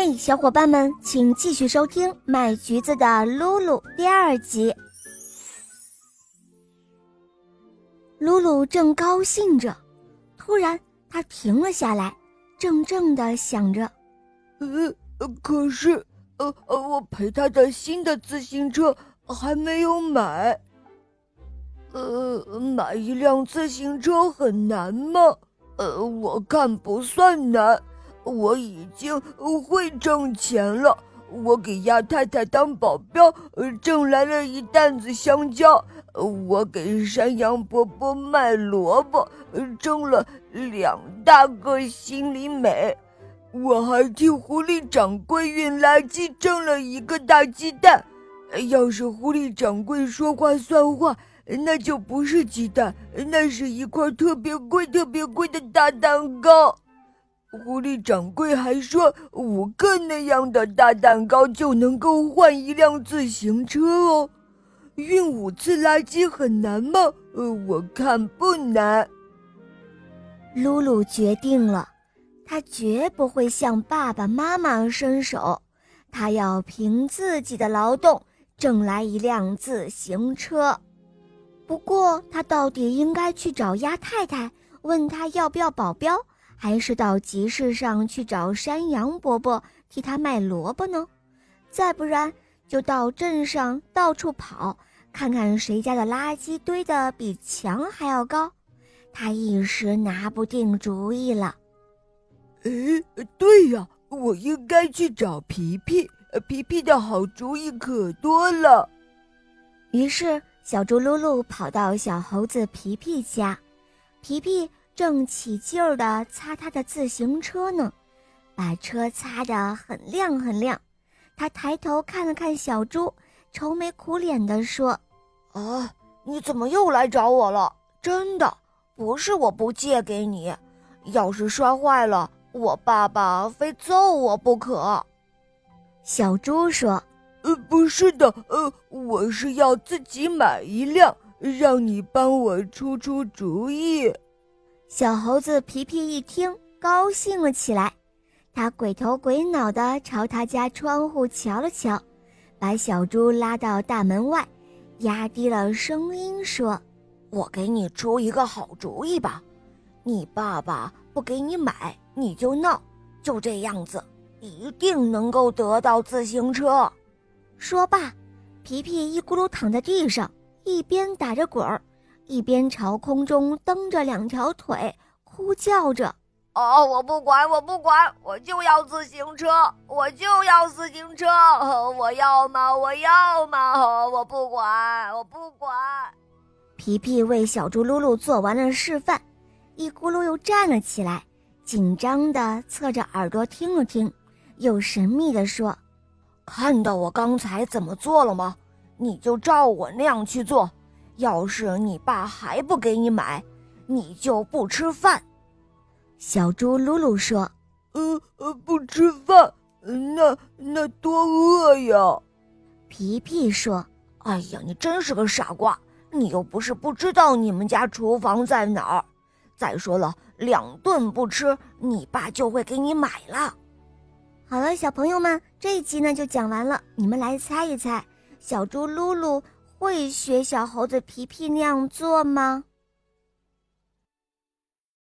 嘿，小伙伴们，请继续收听《卖橘子的露露》第二集。露露正高兴着，突然她停了下来，怔怔的想着：“呃，可是，呃呃，我陪他的新的自行车还没有买。呃，买一辆自行车很难吗？呃，我看不算难。”我已经会挣钱了。我给鸭太太当保镖，挣来了一担子香蕉。我给山羊伯伯卖萝卜，挣了两大个心里美。我还替狐狸掌柜运垃圾，挣了一个大鸡蛋。要是狐狸掌柜说话算话，那就不是鸡蛋，那是一块特别贵、特别贵的大蛋糕。狐狸掌柜还说，五个那样的大蛋糕就能够换一辆自行车哦。运五次垃圾很难吗？呃，我看不难。露露决定了，她绝不会向爸爸妈妈伸手，她要凭自己的劳动挣来一辆自行车。不过，他到底应该去找鸭太太，问她要不要保镖？还是到集市上去找山羊伯伯替他卖萝卜呢？再不然就到镇上到处跑，看看谁家的垃圾堆得比墙还要高。他一时拿不定主意了。哎，对呀，我应该去找皮皮。皮皮的好主意可多了。于是，小猪噜噜跑到小猴子皮皮家，皮皮。正起劲儿地擦他的自行车呢，把车擦得很亮很亮。他抬头看了看小猪，愁眉苦脸地说：“啊，你怎么又来找我了？真的不是我不借给你，要是摔坏了，我爸爸非揍我不可。”小猪说：“呃，不是的，呃，我是要自己买一辆，让你帮我出出主意。”小猴子皮皮一听，高兴了起来。他鬼头鬼脑地朝他家窗户瞧了瞧，把小猪拉到大门外，压低了声音说：“我给你出一个好主意吧，你爸爸不给你买，你就闹，就这样子，一定能够得到自行车。”说罢，皮皮一咕噜躺在地上，一边打着滚儿。一边朝空中蹬着两条腿，哭叫着：“哦，我不管，我不管，我就要自行车，我就要自行车，我要吗？我要吗？我不管，我不管。”皮皮为小猪噜噜做完了示范，一咕噜又站了起来，紧张地侧着耳朵听了听，又神秘地说：“看到我刚才怎么做了吗？你就照我那样去做。”要是你爸还不给你买，你就不吃饭。小猪噜噜说：“呃呃，不吃饭，那那多饿呀。”皮皮说：“哎呀，你真是个傻瓜！你又不是不知道你们家厨房在哪儿。再说了，两顿不吃，你爸就会给你买了。”好了，小朋友们，这一集呢就讲完了。你们来猜一猜，小猪噜噜。会学小猴子皮皮那样做吗？